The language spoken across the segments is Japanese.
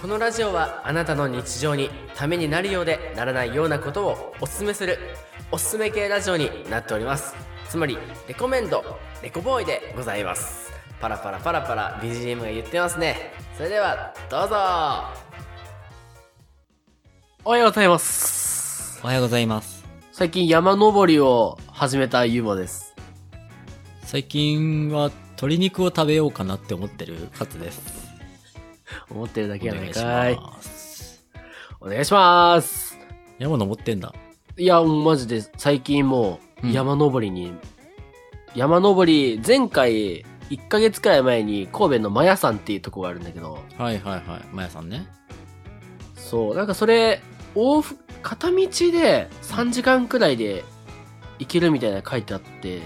このラジオはあなたの日常にためになるようでならないようなことをおすすめするおすすめ系ラジオになっております。つまりレコメンドレコボーイでございます。パラパラパラパラ BGM が言ってますね。それではどうぞ。おはようございます。おはようございます。最近山登りを始めたユーマです。最近は鶏肉を食べようかなって思ってるカツです。思ってるだけやないおかい願いします。お願いします山登ってんだ。いや、もうマジで最近もううん山登りに、山登り、前回1ヶ月くらい前に神戸のマヤ山っていうとこがあるんだけど、はいはいはい。まやさんね。そう、なんかそれ、往復、片道で3時間くらいで行けるみたいなの書いてあって、うん。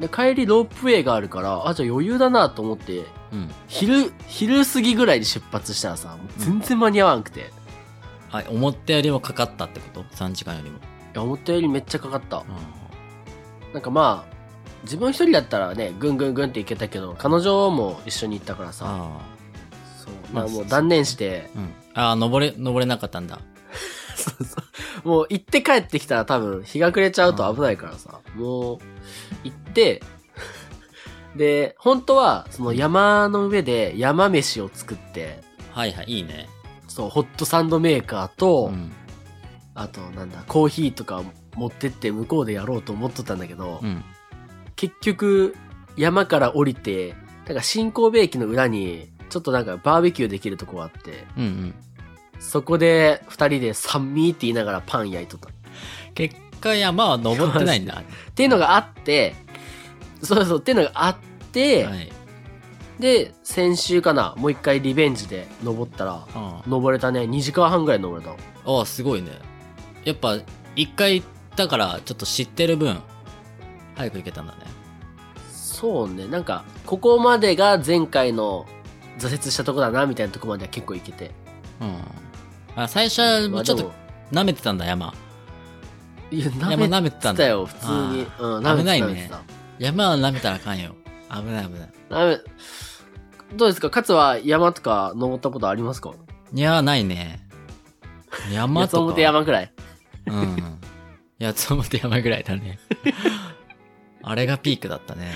で、帰りロープウェイがあるから、あ、じゃあ余裕だなと思って、うん。昼、昼過ぎぐらいに出発したらさ、もう全然間に合わんくて。いはい、思ったよりもかかったってこと ?3 時間よりも。や、思ったよりめっちゃかかった。うなんかまあ、自分一人だったらね、ぐんぐんぐんって行けたけど、彼女も一緒に行ったからさ、あそう、まあまあもう断念して、あ。うん。ああ、登れ、登れなかったんだ。そうそう。もう行って帰ってきたら多分日が暮れちゃうと危ないからさ、もう行って、で、本当はその山の上で山飯を作って、はいはい、いいね。そう、ホットサンドメーカーと、うん。あとなんだ、コーヒーとか持ってって向こうでやろうと思っとったんだけど、うん。結局山から降りて、なんか新神戸駅の裏に、ちょっとなんかバーベキューできるとこがあって、うんうん。そこで二人で酸味って言いながらパン焼いとった。結果山は登ってないんだ。っていうのがあって、そうそう、っていうのがあって、はい。で、先週かな、もう一回リベンジで登ったら、あ登れたね、2時間半ぐらい登れた。あ。ああ、すごいね。やっぱ、一回行ったから、ちょっと知ってる分、早く行けたんだね。そうね、なんか、ここまでが前回の挫折したとこだな、みたいなとこまでは結構行けて。うん。あ、最初はまあちょっと舐めてたんだ、山。いや、山舐舐めてたんだ。よ、普通に。うん、舐めてた危ないね山は舐めたらあかんよ。危ない危ない。舐め、どうですか？勝は山とか登ったことありますか？いや、ないね。山とか。八つ表山くらい。うん。八つ表山ぐらいだね。あれがピークだったね。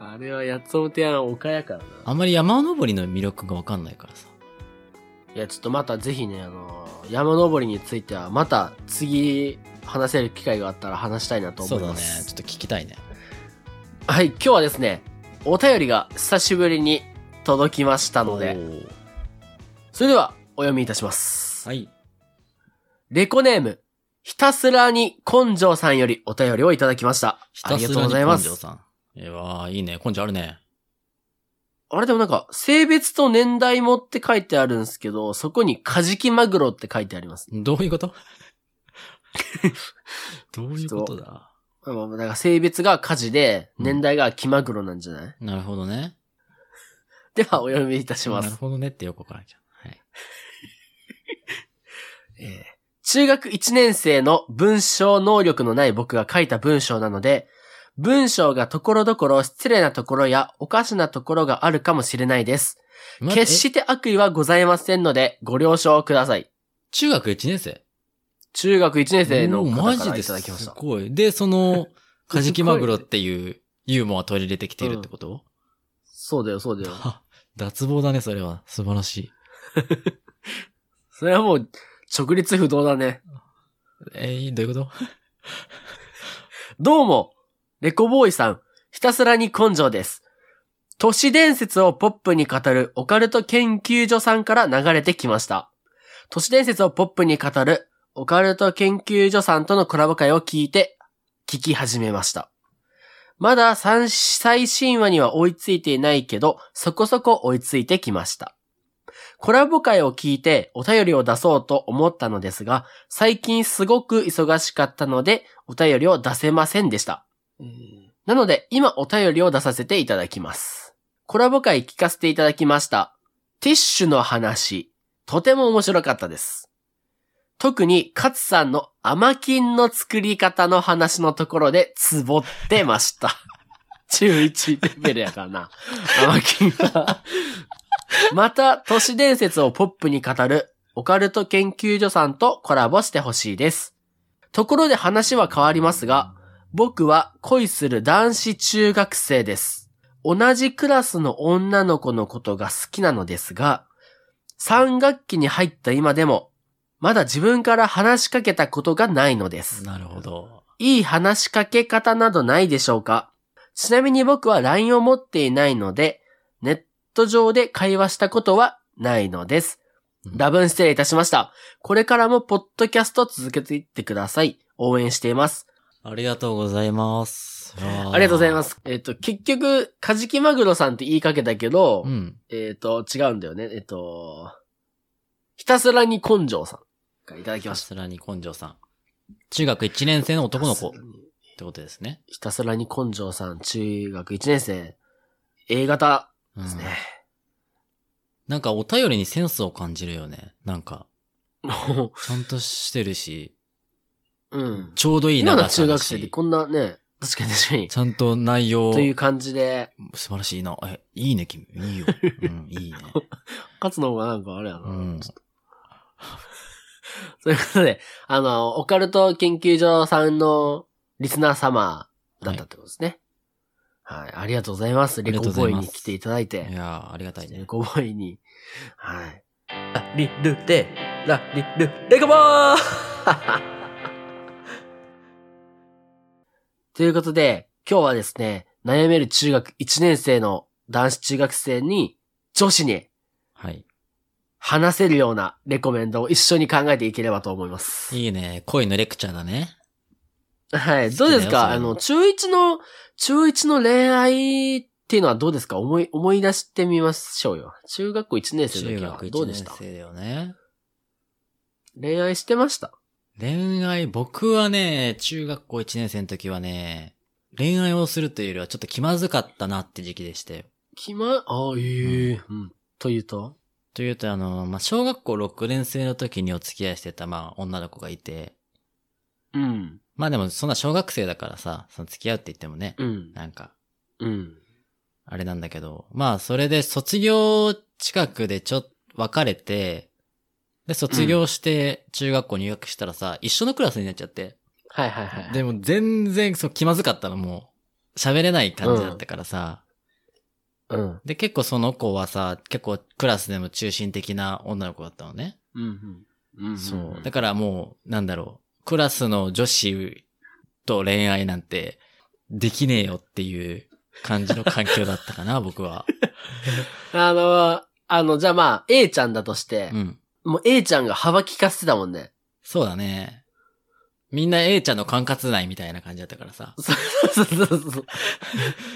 あれは八つ表山丘やからな。あんまり山登りの魅力がわかんないからさ。いや、ちょっとまたぜひね、あの、山登りについては、また次話せる機会があったら話したいなとそうだね。思います。ちょっと聞きたいね。はい、今日はですね、お便りが久しぶりに届きましたので、それではお読みいたします。はい。レコネーム、ひたすらに根性さんよりお便りをいただきました。ひありがとうございます。根性さん。えわあ、いいね。根性あるね。あれでもなんか、性別と年代もって書いてあるんですけど、そこにカジキマグロって書いてあります。どういうこと？どういうことだ？まあまあだから性別がカジで、年代がキマグロなんじゃない、なるほどね。では、お読みいたします。なるほどねってよくわからんじゃん。はい。えー中学1年生の文章能力のない僕が書いた文章なので、文章がところどころ失礼なところやおかしなところがあるかもしれないです。ま決して悪意はございませんので、ご了承ください。中学1年生？中学1年生の方からいただきました。ごい。で、その、カジキマグロっていうユーモア取り入れてきてるってこと、そうだよ、そうだよ。は脱帽だね、それは。素晴らしい。それはもう、直立不動だね。えー、どういうこと？どうも、レコボーイさん、ひたすらに根性です。都市伝説をポップに語るオカルト研究所さんから流れてきました。都市伝説をポップに語るオカルト研究所さんとのコラボ会を聞いて、聞き始めました。まだ最新話には追いついていないけど、そこそこ追いついてきました。コラボ会を聞いてお便りを出そうと思ったのですが、最近すごく忙しかったので、お便りを出せませんでした。なので、今お便りを出させていただきます。コラボ会聞かせていただきました。ティッシュの話、とても面白かったです。特に、勝さんの甘金の作り方の話のところで、ツボってました。中1レベルやからな。甘金は。また、都市伝説をポップに語るオカルト研究所さんとコラボしてほしいです。ところで話は変わりますが、僕は恋する男子中学生です。同じクラスの女の子のことが好きなのですが、3学期に入った今でも、まだ自分から話しかけたことがないのです。なるほど。いい話しかけ方などないでしょうか？ちなみに僕は LINE を持っていないので、ネット上で会話したことはないのです。うん多分失礼いたしました。これからもポッドキャスト続けていってください。応援しています。ありがとうございます。あ。ありがとうございますす。えっ、と、結局、カジキマグロさんって言いかけたけど、うん。えっ、と、違うんだよね。えっ、と、ひたすらに根性さんからいただきました。さすらに根性さん。中学1年生の男の子ってことですね。ひたすらに根性さん、中学1年生、A 型うんですね。なんかお便りにセンスを感じるよね。なんか、ちゃんとしてるし、うん。ちょうどいい今の長さだ中学生でし、こんなね、確かに確かに。ちゃんと内容と、いう感じで、素晴らしいな。え、いいね、君。いいよ。うん、いいね。勝つの方がなんかあれやな。うんちょっとそういうことで、あの、オカルト研究所さんのリスナー様だったってことですね。はい。ありがとうございます。レコボーイに来ていただいいて。やー、ありがたいね。レコボーイに。はい。ラリルレ、ラリル、レコボー ということで、今日はですね、悩める中学1年生の男子中学生に、女子にはい。話せるようなレコメンドを一緒に考えていければと思います。いいね。恋のレクチャーだね。はい。どうですか？あの、中1の、中1の恋愛っていうのはどうですか？思い、思い出してみましょうよ。中学校1年生の中時は学1どうでした？年生だよね。恋愛してました？恋愛、僕はね、中学校1年生の時はね、恋愛をするというよりはちょっと気まずかったなって時期でしたよ。気ま、ああ、ええうん。というと？というと、あの、まあ、小学校6年生の時にお付き合いしてた、まあ、女の子がいて、うん。まあでも、そんな小学生だからさ、その付き合うって言ってもね、うん。なんか、うん。あれなんだけど、まあ、それで卒業近くでちょっと別れて、で、卒業して中学校入学したらさ、一緒のクラスになっちゃって、はいはいはい。でも全然そう気まずかったのもう、喋れない感じだったからさ、うん。で、結構その子はさ、結構クラスでも中心的な女の子だったのね。うん。うん。そう。だからもう、なんだろう、クラスの女子と恋愛なんてできねえよっていう感じの環境だったかな、僕は。あの、あの、じゃあまあ、A ちゃんだとしてう、ん。もう A ちゃんが幅利かせてたもんね。そうだね。みんな A ちゃんの管轄内みたいな感じだったからさ。そうそうそうそう。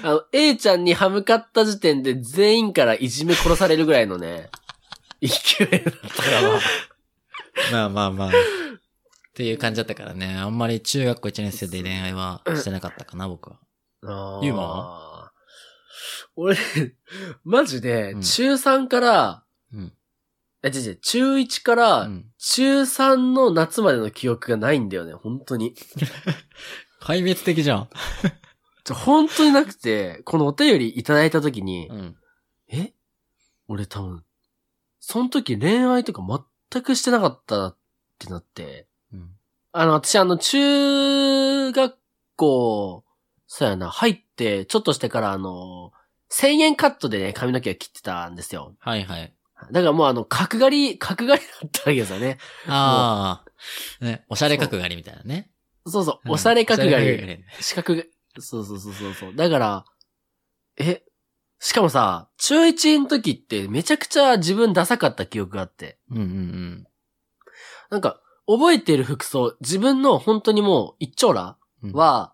あの、A ちゃんに歯向かった時点で全員からいじめ殺されるぐらいのね、勢いだったからまあまあまあまあ。っていう感じだったからね。あんまり中学校1年生で恋愛はしてなかったかな、僕は。あーユーマは？俺、マジでう、ん中3から、うん。え、違う違う、中1からう、ん。中3の夏までの記憶がないんだよね、本当に。壊滅的じゃん。ちょ本当になくて、このお便りいただいた時に、うん。え？俺多分、その時恋愛とか全くしてなかったなってなって、うん。あの、私あの、中学校、そうやな、入って、ちょっとしてからあの、1000円カットでね、髪の毛を切ってたんですよ。はいはい。だからもうあの、角刈り、角刈りだったわけですよね。ああ。ね、おしゃれ角刈りみたいなね。そうそう、うんおしゃれ角刈り、四角が、そうそうそうそうそう。だから、え、しかもさ、中1の時ってめちゃくちゃ自分ダサかった記憶があって。うんうんなんか、覚えてる服装、自分の本当にもう一丁羅うん。、は、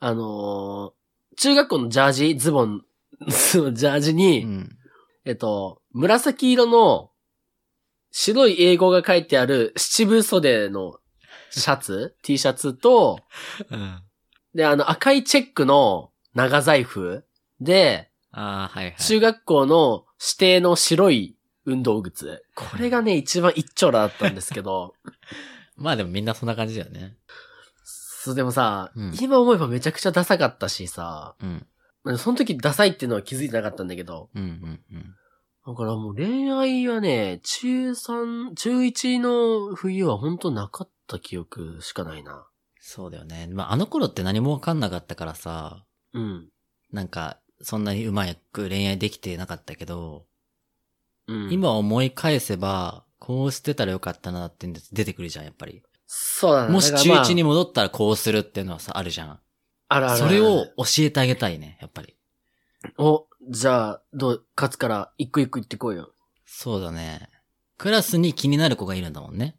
あのー中学校のジャージ、ズボン、ジャージうに、ん。えっと、紫色の白い英語が書いてある七分袖のシャツ ?T シャツと、うん。で、あの赤いチェックの長財布？で、ああ、はいはい。中学校の指定の白い運動靴。これがね、一番一丁羅だったんですけど、まあでもみんなそんな感じだよね。そう、でもさ、うん今思えばめちゃくちゃダサかったしさ、うん。その時ダサいっていうのは気づいてなかったんだけど、うんうんうん。だからもう恋愛はね、中3、中1の冬は本当なかった記憶しかないな。そうだよね。まあ、あの頃って何もわかんなかったからさ、うん。なんか、そんなにうまく恋愛できてなかったけど、うん、今思い返せば、こうしてたらよかったなって出てくるじゃん、やっぱり。そうだね。もし中だからまあ1に戻ったらこうするっていうのはさ、あるじゃん。あるあるそれを教えてあげたいね、やっぱり。お、じゃあ、どう、勝つから、一個一個言ってこいよ。そうだね。クラスに気になる子がいるんだもんね。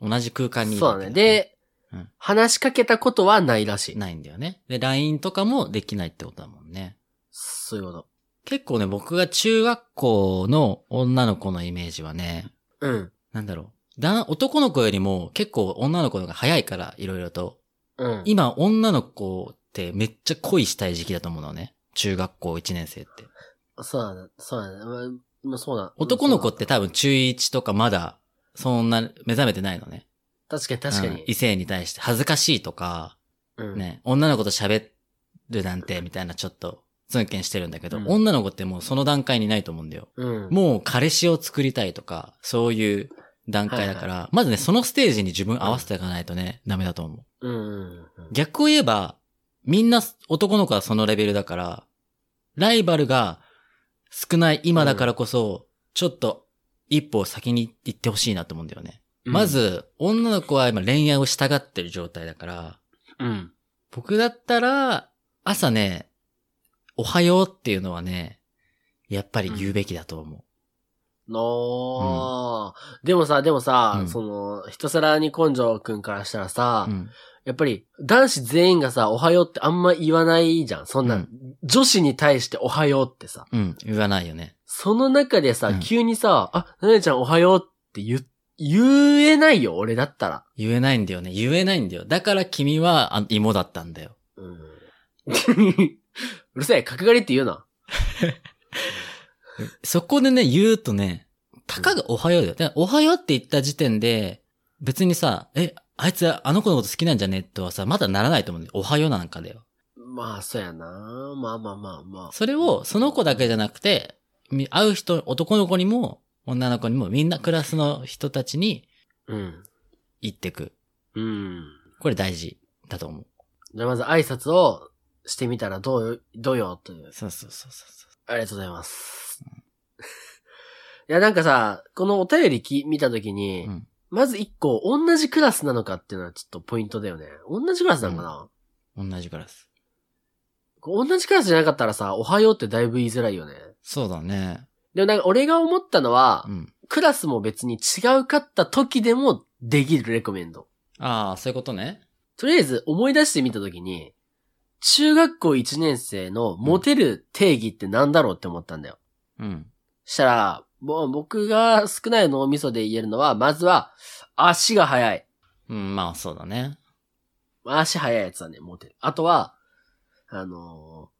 同じ空間にいるそうだね。で、うん話しかけたことはないらしい。ないんだよね。で、LINE とかもできないってことだもんね。そういうこと。結構ね、僕が中学校の女の子のイメージはね、うん。なんだろう。だ、男の子よりも結構女の子の方が早いから、いろいろと。うん。今、女の子ってめっちゃ恋したい時期だと思うのね。中学校1年生って。そうだね。そうだね。まあまあ、そうだ。男の子って多分中1とかまだ、そんな目覚めてないのね。確かに確かに。うん異性に対して恥ずかしいとか、うん。ね、女の子と喋るなんて、みたいなちょっと、ツンケンしてるんだけど、うん女の子ってもうその段階にないと思うんだよ。うん。もう彼氏を作りたいとか、そういう段階だから、まずね、そのステージに自分合わせていかないとね、ダメだと思う。逆を言えば、みんな男の子はそのレベルだから、ライバルが少ない今だからこそ、ちょっと一歩先に行ってほしいなと思うんだよね。ま、ず、女の子は今恋愛をしたがってる状態だから、うん。僕だったら、朝ね、おはようっていうのはね、やっぱり言うべきだと思のー、でもさ、でもさ、うんその、ひたすらに根性くんからしたらさ、う。うん。やっぱり男子全員がさ、おはようってあんま言わないじゃん。そんな、うん女子に対しておはようってさ。うん。言わないよね。その中でさ、うん急にさ、あ、なねちゃんおはようって言、言えないよ、俺だったら。言えないんだよね。言えないんだよ。だから君はあ芋だったんだよ。うん。うるせえ、角刈りって言うな。そこでね、言うとね、たかがおはようだよ。でおはようって言った時点で、別にさ、え、あいつあの子のこと好きなんじゃねとはさ、まだならないと思うんだよ。おはようなんかだよ。まあ、そうやな。まあまあまあまあ。それを、その子だけじゃなくて、み会う人、男の子にも、女の子にも、みんなクラスの人たちにうん。言ってく。うん。これ大事だと思う。じゃあまず挨拶をしてみたらどうよ、どうよ、という。そうそうそうそありがとうございます。いや、なんかさ、このお便りき見たときに、う。うん。まず一個、同じクラスなのかっていうのはちょっとポイントだよね。同じクラスなのかな、同じクラス。同じクラスじゃなかったらさ、おはようってだいぶ言いづらいよね。そうだね。でもなんか俺が思ったのは、うん。クラスも別に違うかった時でもできるレコメンド。ああ、そういうことね。とりあえず思い出してみたときに、中学校1年生のモテる定義ってなんだろうって思ったんだよ。うん。したら、もう僕が少ない脳みそで言えるのは、まずは、足が速い。うん、まあそうだね。足速いやつはね、モテる。あとは、あのー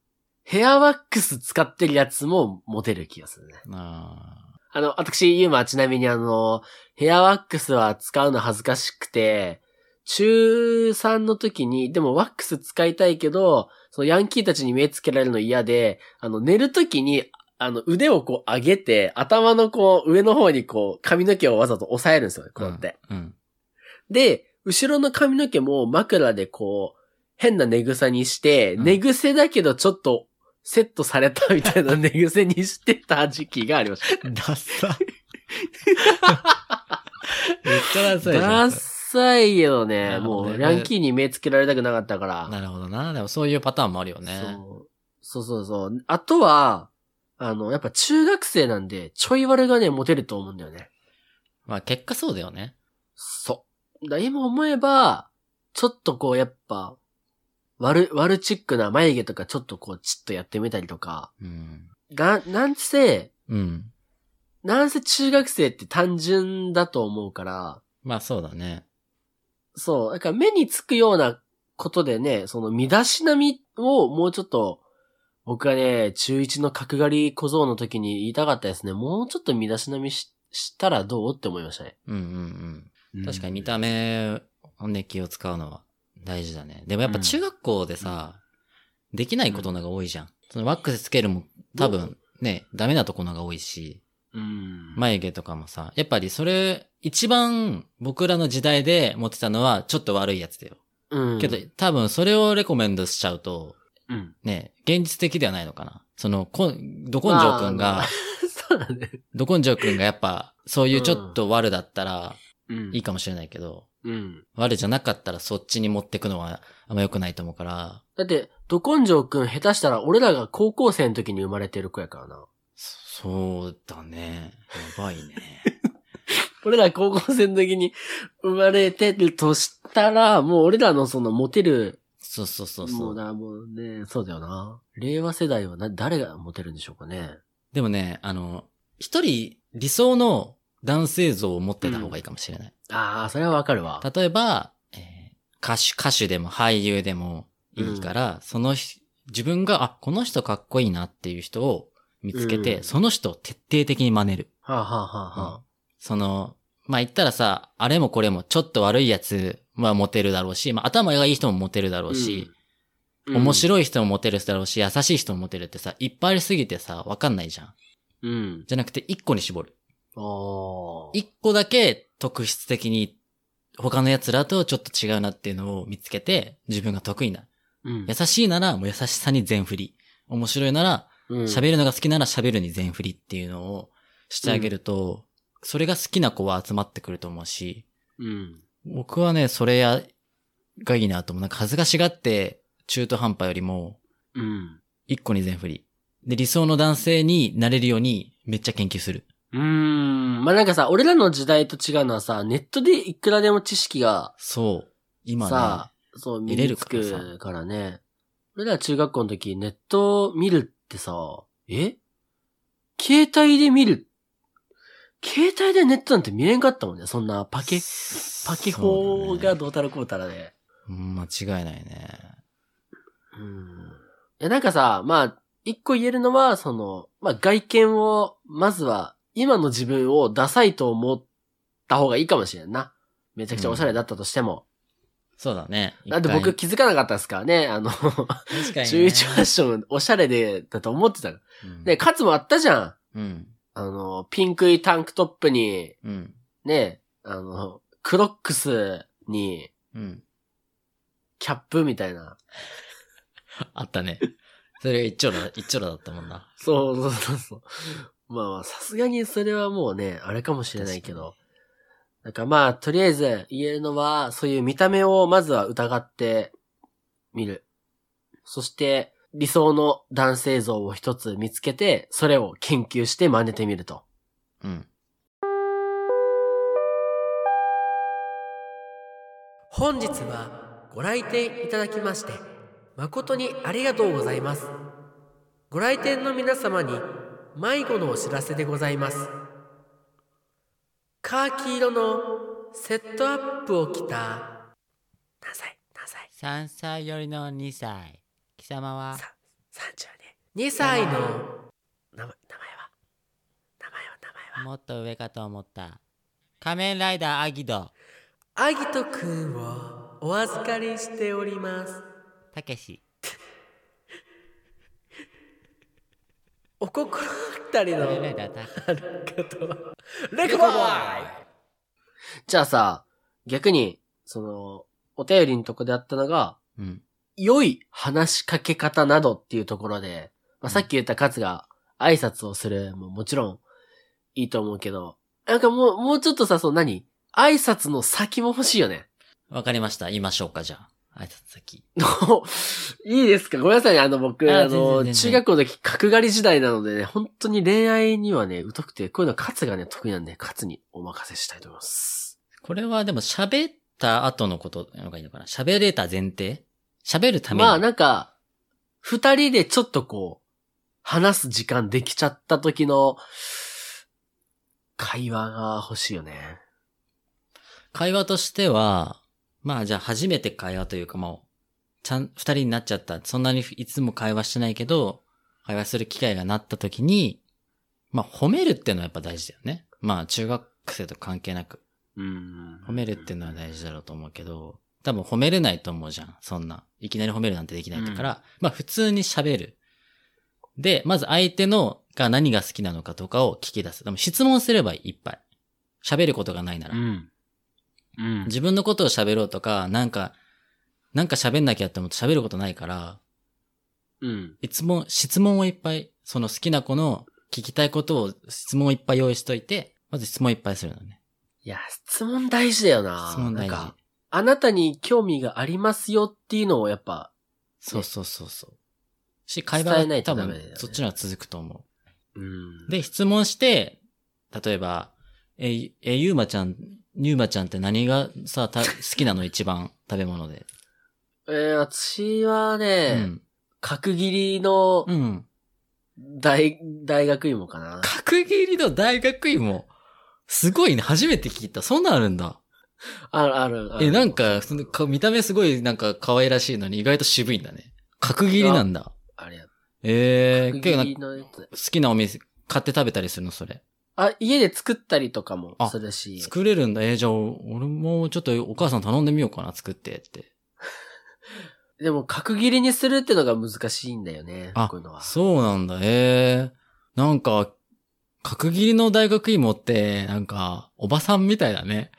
ヘアワックス使ってるやつもモテる気がするね。ああの、私、ユーマはちなみにあの、ヘアワックスは使うの恥ずかしくて、中3の時に、でもワックス使いたいけど、そのヤンキーたちに目つけられるの嫌で、あの、寝る時に、あの、腕をこう上げて、頭のこう、上の方にこう、髪の毛をわざと押さえるんですよね、こうやって。うん。で、後ろの髪の毛も枕でこう、変な寝草にして、うん寝癖だけどちょっとセットされたみたいな 寝癖にしてた時期がありました。ダッサ。めっちゃダッサいじゃダッん。サいけどなね、もう、ヤンキーに目つけられたくなかったから。なるほどな。でもそういうパターンもあるよね。そうそうそうそう。あとは、あの、やっぱ中学生なんで、ちょい悪がね、モテると思うんだよね。まあ結果そうだよね。そう。だ今思えば、ちょっとこう、やっぱ、悪、悪チックな眉毛とかちょっとこう、チッとやってみたりとか、うん。が、なんせ、うん。なんせ中学生って単純だと思うから、まあそうだね。そう、だから目につくようなことでね、その身だしなみをもうちょっと、僕はね、中1の角刈り小僧の時に言いたかったですね。もうちょっと身だしなみししたらどうって思いましたね。うんうんうん。確かに見た目をね、気を使うのは大事だね。でもやっぱ中学校でさ、できないことのが多いじゃん。そのワックスつけるも多分ね、ダメなところが多いし、ううん。眉毛とかもさ、やっぱりそれ、一番僕らの時代で持ってたのはちょっと悪いやつだよ。うん。けど、多分それをレコメンドしちゃうと、うん。ね、現実的ではないのかな。その、こん、ど根性くんが、そうだね。ど根性くんがやっぱ、そういうちょっと悪だったらうん。いいかもしれないけど、うん。悪じゃなかったらそっちに持ってくのはあんま良くないと思うから、だって、ど根性くん下手したら俺らが高校生の時に生まれてる子やからな。そうだね。やばいね。俺ら高校生の時に生まれてるとしたら、もう俺らのそのモテる、そうそうそうそう。もうだ、もうね、そうだよな。令和世代はな、誰がモテるんでしょうかね。でもね、あの、一人理想の男性像を持ってた方がいいかもしれない。ああ、それはわかるわ。例えば、えー歌手、歌手でも俳優でもいいから、そのひ自分が、あ、この人かっこいいなっていう人を見つけて、うんその人を徹底的に真似る。はあ、はあはあはあ、その、まあ、言ったらさ、あれもこれもちょっと悪いやつはモテるだろうし、まあ、頭がいい人もモテるだろうし、面い。白い人もモテるだろうし、優しい人もモテるってさ、いっぱいありすぎてさ、わかんないじゃん。うん。じゃなくて、一個に絞る。ああ。一個だけ特質的に、他の奴らとちょっと違うなっていうのを見つけて、自分が得意な。うん優しいなら、もう優しさに全振り。面白いなら、うん喋るのが好きなら喋るに全振りっていうのをしてあげると、それが好きな子は集まってくると思うし、うん。僕はね、それや、がいいなと思う。なんか恥ずかしがって、中途半端よりも、うん。一個に全振り。で、理想の男性になれるように、めっちゃ研究する。うーん。まあ、なんかさ、俺らの時代と違うのはさ、ネットでいくらでも知識がそう。今ね、さ、そう、見見れれるからね。俺ら中学校の時、ネットを見るってさ、え？携帯で見る携帯でネットなんて見れんかったもんね。そんなパケ、パケ法がどうたらこうたらで。うん間違いないね。うん。いや、なんかさ、まあ、一個言えるのは、その、まあ、外見を、まずは、今の自分をダサいと思った方がいいかもしれんな。めちゃくちゃおしゃれだったとしても。そうだね。だって僕気づかなかったですからね。あの、確かに、ね。中1ファッションおしゃれで、だと思ってた。うんで、カツもあったじゃん。うん。あの、ピンクいタンクトップに、うん。ね、あの、クロックスに、うん。キャップみたいな。あったね。それが一丁羅、一丁羅だったもんな。そうそうそうそう。まあまあ、さすがにそれはもうね、あれかもしれないけど。なんかまあ、とりあえず言えるのは、そういう見た目をまずは疑ってみる。そして、理想の男性像を一つ見つけて、それを研究して真似てみると。うん。本日はご来店いただきまして誠にありがとうございますご来店の皆様に迷子のお知らせでございますカーキ色のセットアップを着た何歳何歳3歳よりの2歳。貴様は？さ32 2歳の。名前名前は？名前は？名前は？もっと上かと思った。仮面ライダーアギド、アギトくんをお預かりしております。たけし。お心当たりの仮面ライダーたありがとう。レコボーイ。じゃあさ、逆に、その、お便りのとこであったのが、うん。良い話しかけ方などっていうところで、まあ、さっき言ったカツが挨拶をするももちろんいいと思うけど、なんかもう、もうちょっとさ、そう何？挨拶の先も欲しいよね。わかりました。言いましょうか、じゃあ。挨拶先。いいですか？ごめんなさいね。あの、僕、ああの、中学校の時、角刈り時代なのでね、本当に恋愛にはね、疎くて、こういうのはカツがね、得意なんで、カツにお任せしたいと思います。これはでも喋った後のことの方がいいのかな？喋れた前提？喋るために。まあ、なんか、二人でちょっとこう、話す時間できちゃった時の、会話が欲しいよね。会話としては、まあじゃあ初めて会話というかもう、ちゃん、二人になっちゃった。そんなにいつも会話してないけど、会話する機会がなった時に、まあ褒めるっていうのはやっぱ大事だよね。まあ中学生と関係なく。うん。褒めるっていうのは大事だろうと思うけど、多分褒めれないと思うじゃん。そんな。いきなり褒めるなんてできないから、まあ普通に喋る。で、まず相手のが何が好きなのかとかを聞き出す。でも質問すればいっぱい。喋ることがないなら。ん。うん。自分のことを喋ろうとか、なんか、なんか喋んなきゃって思って喋ることないから、うん。いつも質問をいっぱい、その好きな子の聞きたいことを質問をいっぱい用意しといて、まず質問いっぱいするのね。いや、質問大事だよな。質問大事。あなたに興味がありますよっていうのをやっぱ、そうそうそうそう。し、会話が多分ねそっちの方が続くと思う。で、質問して、例えば、え、え、ゆうまちゃん、ゆうまちゃんって何がさ、た 好きなの？一番食べ物で。えー、私はうね、ん。角切りのうん。大、大学芋かな。角切りの大学芋？すごいね。初めて聞いた。そんなんあるんだ。あるあるある。え、なんか、そのか見た目すごいなんか可愛らしいのに意外と渋いんだね。角切りなんだ。あれや。ええー、結構な。好きなお店買って食べたりするのそれ？あ、家で作ったりとかもあするし。作れるんだ。えー、じゃあ、俺もちょっとお母さん頼んでみようかな、作ってって。でも、角切りにするってのが難しいんだよね。あこういうのは。そうなんだ。ええー。なんか、角切りの大学芋って、なんか、おばさんみたいだね。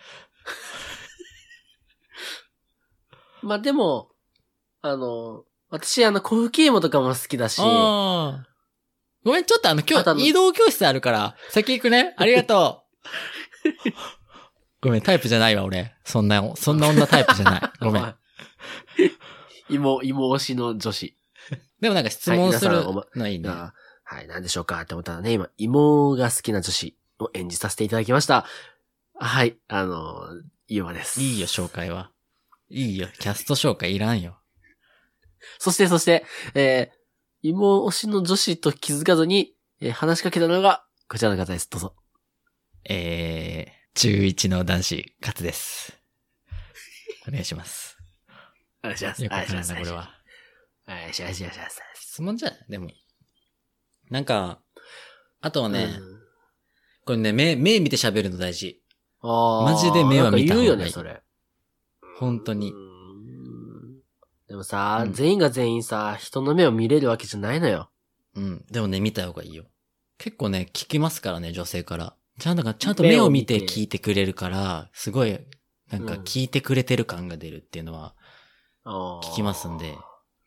まあでも、あの、私、あの、コー芋とかも好きだし、ああ。ごめん、ちょっとあの、今日、移動教室あるから、先行くね。ありがとう。ごめん、タイプじゃないわ、俺。そんな、そんな女タイプじゃない。ごめん。芋、芋推しの女子。でもなんか質問するのいいね。が、はい、なんでしょうかって思ったらね、今、芋が好きな女子を演じさせていただきました。はい、あの、ゆうまです。いいよ、紹介は。いいよ、キャスト紹介いらんよ。そして、そして、えー、芋推しの女子と気づかずに、えー話しかけたのが、こちらの方です。どうぞ。えー、中1の男子、勝です。お願いします。お願いします。よくわからんな、これは。お願いします。お願いします。質問じゃないでも。なんか、あとはね、うんこれね、目、目見て喋るの大事。あーマジで目は見た方がいいなんか言うよね、それ。本当にう。んでもさ、うん全員が全員さ、人の目を見れるわけじゃないのよ。うん。でもね、見た方がいいよ。結構ね、聞きますからね、女性から。ちゃんとか、ちゃんと目を見て目を見て聞いてくれるから、すごい、なんかうん聞いてくれてる感が出るっていうのは聞聞きますんで、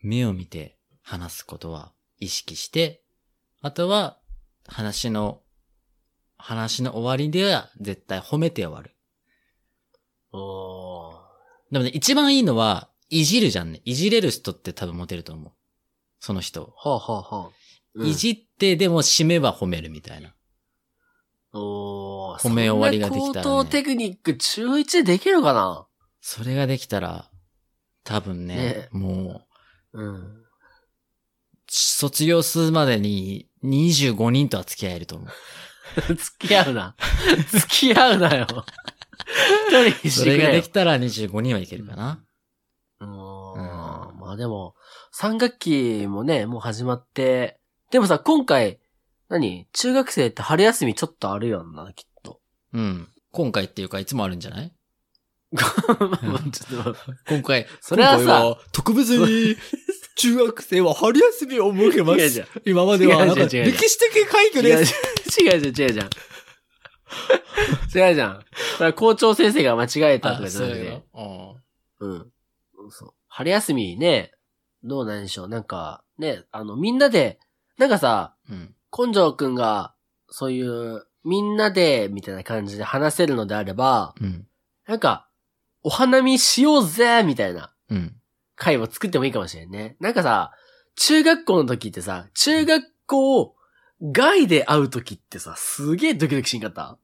目を見て話すことは意識して、あとは、話の、話の終わりでは絶対褒めて終わる。でもね、一番いいのは、いじるじゃんね。いじれる人って多分モテると思う。その人を。はあ、はあはあうんいじって、でも締めは褒めるみたいな。おー褒め終わりができたらね高等テクニック中1でできるかな？それができたら、多分ね、ねもう、うん。卒業するまでに25人とは付き合えると思う。付き合うな。付き合うなよ。一人にしそれができたら25人はいけるかな。うーんうんまあでも、3学期もね、もう始まって、でもさ、今回、何？中学生って春休みちょっとあるよな、きっと。うん。今回っていうか、いつもあるんじゃない？ちょっと、今回、それはさ今回は特別に、中学生は春休みを設けま違うす。今までは、なんか、違う違う違う違う歴史的快挙違うです。違う違う違うじゃん。違うじゃん。それは校長先生が間違えたとかじゃなくて。いうの？うん。そう。春休みね、どうなんでしょう。なんか、ね、あの、みんなで、なんかさ、うん。根性くんが、そういう、みんなで、みたいな感じで話せるのであれば、うん。なんか、お花見しようぜみたいなうん。会を作ってもいいかもしれんね。なんかさ、中学校の時ってさ、中学校外で会う時ってさ、すげえドキドキしんかった？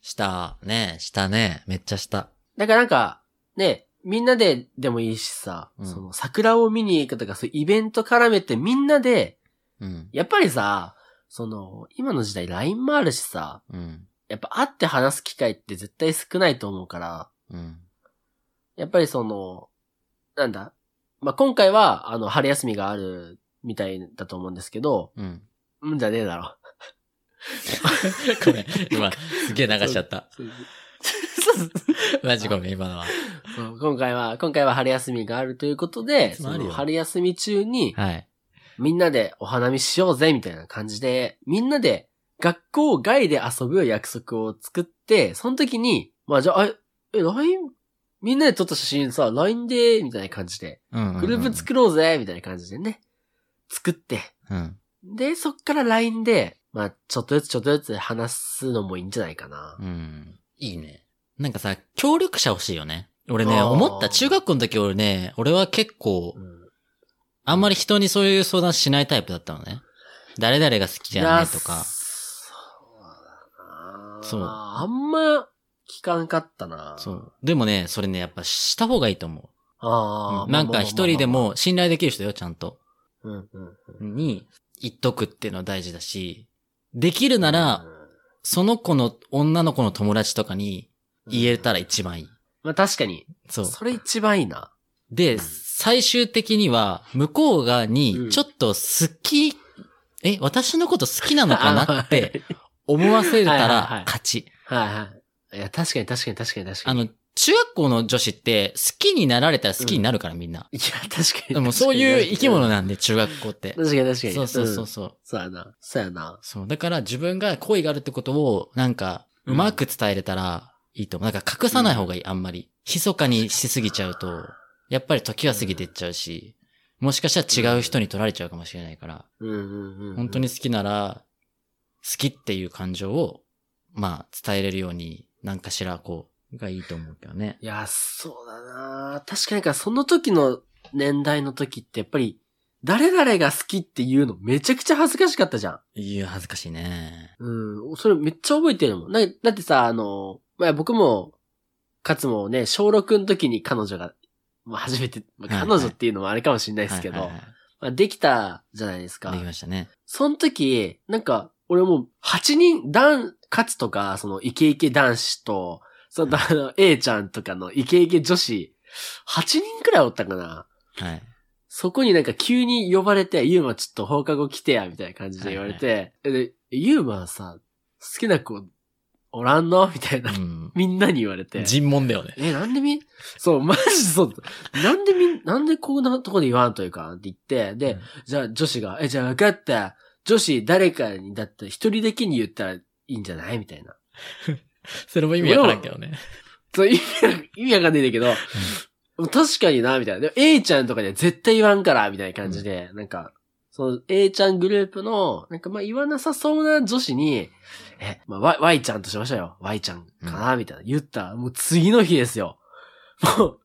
したね、したね。めっちゃした。だからなんか、ね、みんなででもいいしさ、うんその桜を見に行くとかそういうイベント絡めてみんなで、うん。やっぱりさ、その、今の時代 LINE もあるしさ、うん。やっぱ会って話す機会って絶対少ないと思うから、うん。やっぱりその、なんだまあ、今回は、あの、春休みがあるみたいだと思うんですけど、うん。うんじゃねえだろ。ごめん。今、すげえ流しちゃった。マジごめん、今のは。そう今回は、今回は春休みがあるということで、いつもあるよその春休み中に、はい。みんなでお花見しようぜ、みたいな感じで、みんなで学校外で遊ぶ約束を作って、その時に、まあじゃあ、あえ、LINE、みんなで撮った写真さ、LINE で、みたいな感じで、うんうんうんグループ作ろうぜ、みたいな感じでね、作って、うん。で、そっから LINE で、まあ、ちょっとずつちょっとずつ話すのもいいんじゃないかな。うん。いいね。なんかさ、協力者欲しいよね。俺ね、思った。中学校の時俺ね、俺は結構う、んあんまり人にそういう相談しないタイプだったのね。誰々が好きじゃねとか。そうだなそうあんま聞かんかったな。そう。でもね、それね、やっぱした方がいいと思ああ、う。なんか一人で、も信頼できる人よ、ちゃんと。うんうんうん、に、言っとくっていうのは大事だし、できるなら、その子の、女の子の友達とかに言えたら一番いい。まあ確かに、そう。それ一番いいな。で、最終的には、向こう側うんに、ちょっと好き、え、私のこと好きなのかなって 思わせたらはい勝ち。はいはい。いや、確かに確かに確かに確かに。あの、中学校の女子って好きになられたら好きになるからみんな。いや、確かに。でもそういう生き物な。なんで、中学校って。確かに確かに。そうそうそんうそう。そうやな。そうやな。そう。だから自分が恋があるってことを、なんか、うまく伝えれたらいいと思う。なんか隠さない方がいい、あんまり。密かにしすぎちゃうと、やっぱり時は過ぎていっちゃうし、もしかしたら違う人に取られちゃうかもしれないから、うんうんうん。本当に好きなら、好きっていう感情を、まあ、伝えれるように、なんかしら、こう、がいいと思うけどね。いや、そうだな確かにか、その時の年代の時ってやっぱり、誰々が好きっていうのめちゃくちゃ恥ずかしかったじゃん。いや、恥ずかしいね。うん。それめっちゃ覚えてるもん。だだってさ、あの、まあ、僕も、かつもね、小6の時に彼女が、まあ、初めて、まあ彼女っていうのもあれかもしれないですけど、まあ、できたじゃないですかで。きましたね。その時、なんか、俺もう8人、男、かつとか、そのイケイケ男子と、その、あの、A ちゃんとかのイケイケ女子、8人くらいおったかな。はい。そこになんか急に呼ばれて、ユーマちょっと放課後来てや、みたいな感じで言われて、で、ユーマはさ、好きな子、おらんの？みたいなう。ん。みんなに言われて。尋問だよね。え、なんでみ、そう、マジそう。なんでみ、なんでこんなとこで言わんというかって言って、で、うんじゃあ女子が、え、じゃあ分かった。女子誰かにだって一人だけに言ったらいいんじゃない？みたいな。それも意味わからんけどね。そう、意味わ、意味わかんないんだけど、確かにな、みたいな。でも A ちゃんとかには絶対言わんから、みたいな感じで、なんか、その A ちゃんグループの、なんかまあ言わなさそうな女子に、え、まあ Y, y ちゃんとしましょうよ。Y ちゃんかな、みたいな。言ったら、もう次の日ですよ。もう、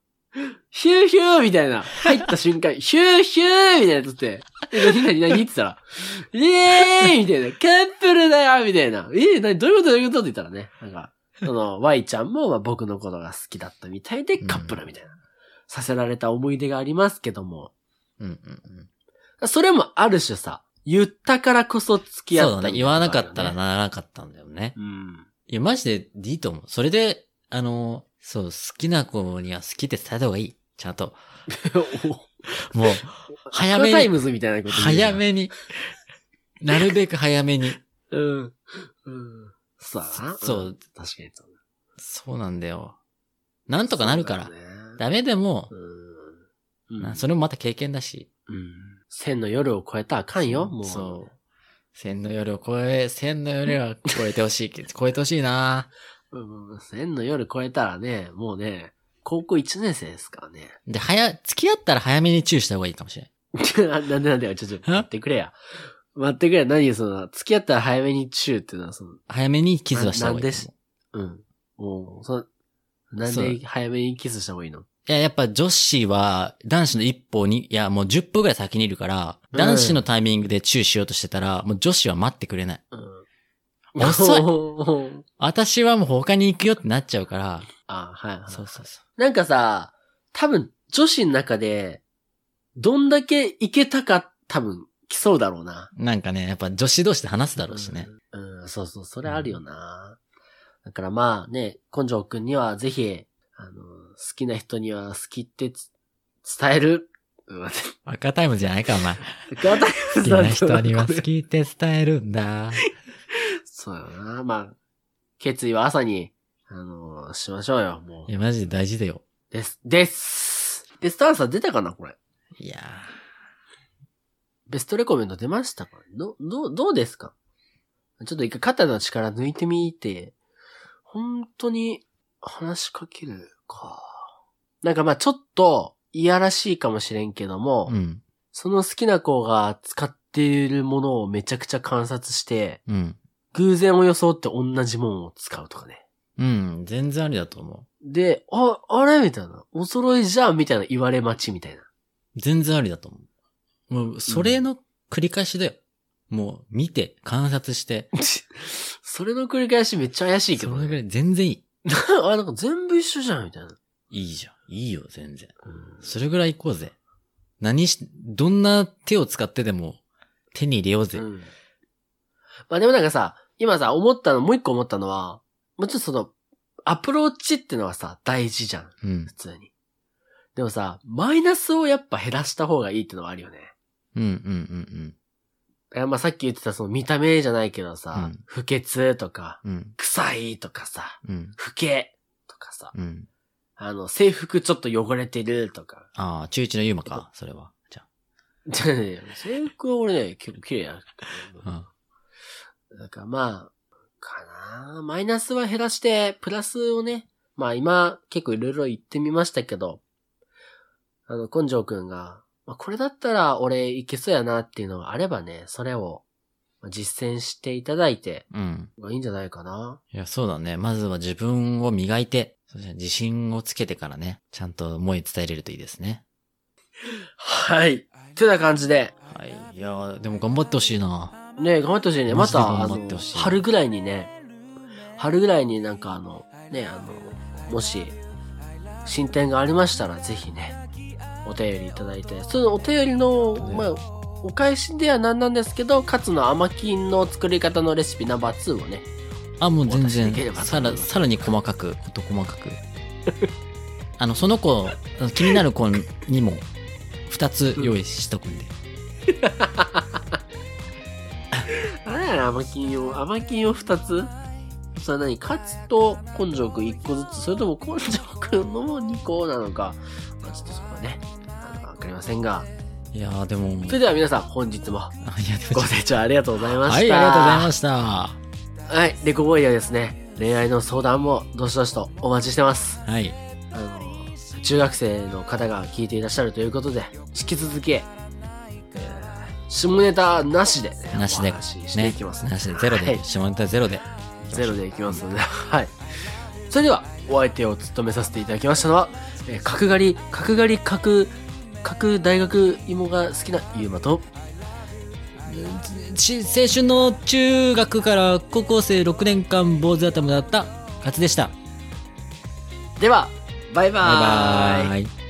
ヒューヒューみたいな。入った瞬間、ヒューヒューみたいなやつって、え、何何何って言ったら、イエーイみたいな、カップルだよみたいな。えー、何どういうことどういうことって言ったらね、なんか、その、Y ちゃんもまあ僕のことが好きだったみたいで、カップルみたいな。させられた思い出がありますけども、うんうんうん。それもある種さ、言ったからこそ付き合ったそうだね。言わなかったらならなかったんだよね。うん。いや、マジでいいと思う。それで、あの、そう、好きな子には好きって伝えた方がいい。ちゃんと。もう、早めに、タイムズみたいなこと早。めに。なるべく早めに。うん。うん。そうだな。そうん確かにそうだ。そうなんだよ。なんとかなるから。ねダメでも、うん。なそれもまた経験だし。うん。千の夜を超えたらあかんよ、もう。そう。千の夜を超え、千の夜は超えてほしい。超えてほしいなうん。千の夜超えたらね、もうね、高校1年生ですからね。で、早、付き合ったら早めにチューした方がいいかもしれない。なんでなんでよ、ちょ、ちょ、待ってくれや。待ってくれや。何その、付き合ったら早めにチューっていうのは、その、早めにキスはした方がいいと思う。うん。もう、そなんそうで早めにキスした方がいいの？いや、やっぱ女子は男子の一歩に、いや、もう10歩ぐらい先にいるから、うん男子のタイミングでチューしようとしてたら、もう女子は待ってくれない。うん。遅いい 私はもう他に行くよってなっちゃうから、あ、はい、はい。そうそうそなんかさ、多分、女子の中で、どんだけいけたか、多分、競うだろうな。う。なんかね、やっぱ女子同士で話すだろうしね。うん。うん、そうそう、それあるよな。だからまあね、根性くんにはぜひ、あの、好きな人には好きってつ伝える。うん赤タイムじゃないか、お前。好好きな人には好きって伝えるんだ。そうよな。まあ、決意は朝に、あのしましょうよ、もうい。や、マジで大事だよ。です。です。で、スターさん出たかなこれ。いやベストレコメンド出ましたか？ど、どう、どうですか？ちょっと一回肩の力抜いてみて、本当に話しかけるか。なんかまあちょっと、いやらしいかもしれんけども、うん。その好きな子が使っているものをめちゃくちゃ観察して、うん。偶然を装って同じものを使うとかね。うん。全然ありだと思で、あ、あれ？みたいな。お揃いじゃんみたいな言われ待ちみたいな。う。全然ありだと思う。もう、それの繰り返しだよ。もう、見て、観察して。それの繰り返しめっちゃ怪しいけどね。それぐらい全然いい。あ、なんか全部一緒じゃんみたいな。いいじゃん。いいよ、全然。うんそれぐらい行こうぜ。何し、どんな手を使ってでも手に入れようぜ。うん。まあでもなんかさ、今さ、思ったの、もう一個思ったのは、もうちょっとその、アプローチってのはさ、大事じゃん。うん普。通に。でもさ、マイナスをやっぱ減らした方がいいってのはあるよね。うんうんうんいやまあさっき言ってたその見た目じゃないけどさ、うん不潔とか、うん。うん。臭いとかさ、うん。不敬とかさ、うん。あの、制服ちょっと汚れてるとか。ああ、中1のユーマか、それは。じゃじゃあ ね、制服は俺ね、結構綺麗やけど。あ。だからまあ、かなマイナスは減らして、プラスをね、まあ今結構いろいろ言ってみましたけど、あの、根性くんが、まあこれだったら俺いけそうやなっていうのがあればね、それをまあ実践していただいて、うん。がいいんじゃないかな。いや、そうだね。まずは自分を磨いて、そして自信をつけてからね、ちゃんと思い伝えれるといいですね。はい。というような感じで、はい。いやー、でも頑張ってほしいな。ね、頑張ってほしいね。また、あの春ぐらいにね、春ぐらいになんかあの、ね、あの、もし、進展がありましたら、ぜひね、お便りいただいて、そのお便りの、ねまあ、お返しではなんなんですけど、カツの甘金の作り方のレシピナンバー2をね、あ、もう全然、さら、さらに細かく、こと細かく。あの、その子、気になる子にも、二つ用意しとくんで。あれやな、甘金を、甘金を2つ？それ何カツと根性くん1個ずつ、それとも根性くんのも2個なのか、まあ、ちょっとそこはね、わかりませんが、いやー、でも、それでは皆さん本日もご清聴ありがとうございました。はい、ありがとうございましした。た。はい、レコボーイではですね、恋愛の相談もどしどしとお待ちしてます。はい。あの、中学生の方が聞いていらっしゃるということで、引き続き、えー下ネタなしで、ね、なしでしいきます、なしで、ゼロで、はい下ネタゼロで。ゼロでいきますので、はい。それでは、お相手を務めさせていただきましたのは、えー角刈り、角刈り、角、角大学芋が好きなゆうまと、ち青春の中学から高校生6年間坊主頭だった勝でした。では、バイババイーイ。バーイ。